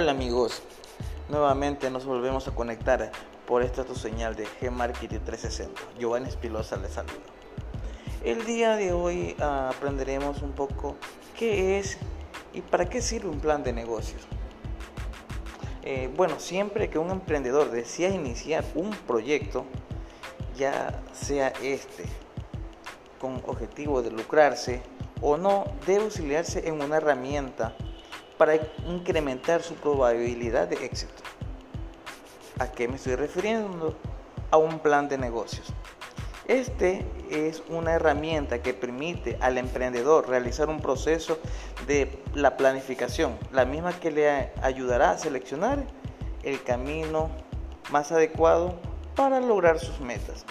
Hola amigos, nuevamente nos volvemos a conectar por esta tu señal de G-Marketing 360. Giovanni Espilosa les saluda. El día de hoy ah, aprenderemos un poco qué es y para qué sirve un plan de negocios. Eh, bueno, siempre que un emprendedor desea iniciar un proyecto, ya sea este con objetivo de lucrarse o no, debe auxiliarse en una herramienta para incrementar su probabilidad de éxito. ¿A qué me estoy refiriendo? A un plan de negocios. Este es una herramienta que permite al emprendedor realizar un proceso de la planificación, la misma que le ayudará a seleccionar el camino más adecuado para lograr sus metas,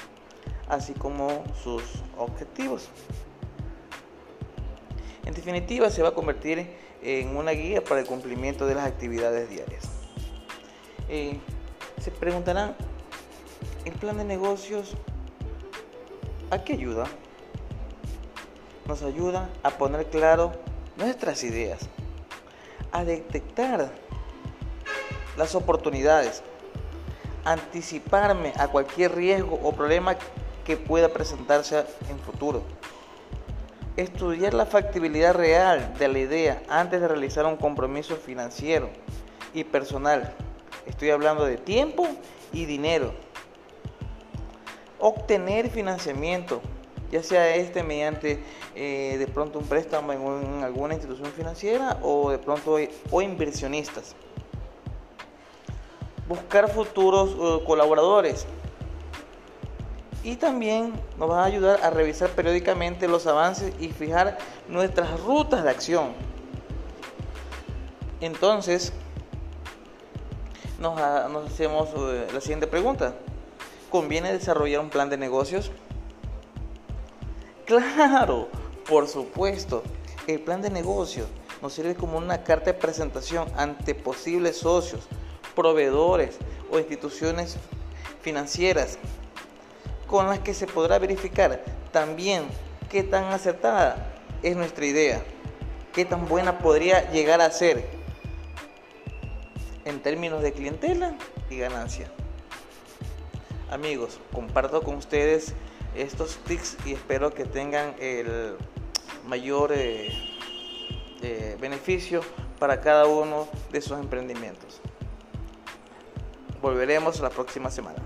así como sus objetivos. En definitiva, se va a convertir en una guía para el cumplimiento de las actividades diarias. Eh, se preguntarán, ¿el plan de negocios a qué ayuda? Nos ayuda a poner claro nuestras ideas, a detectar las oportunidades, anticiparme a cualquier riesgo o problema que pueda presentarse en futuro Estudiar la factibilidad real de la idea antes de realizar un compromiso financiero y personal. Estoy hablando de tiempo y dinero. Obtener financiamiento, ya sea este mediante eh, de pronto un préstamo en, alguna institución financiera o de pronto o inversionistas. Buscar futuros eh, colaboradores y también nos va a ayudar a revisar periódicamente los avances y fijar nuestras rutas de acción. Entonces, nos, hacemos eh, la siguiente pregunta. ¿Conviene desarrollar un plan de negocios? Claro, por supuesto. El plan de negocios nos sirve como una carta de presentación ante posibles socios, proveedores o instituciones financieras con las que se podrá verificar también qué tan acertada es nuestra idea, qué tan buena podría llegar a ser en términos de clientela y ganancia. Amigos, comparto con ustedes estos tips y espero que tengan el mayor eh, eh, beneficio para cada uno de sus emprendimientos. Volveremos la próxima semana.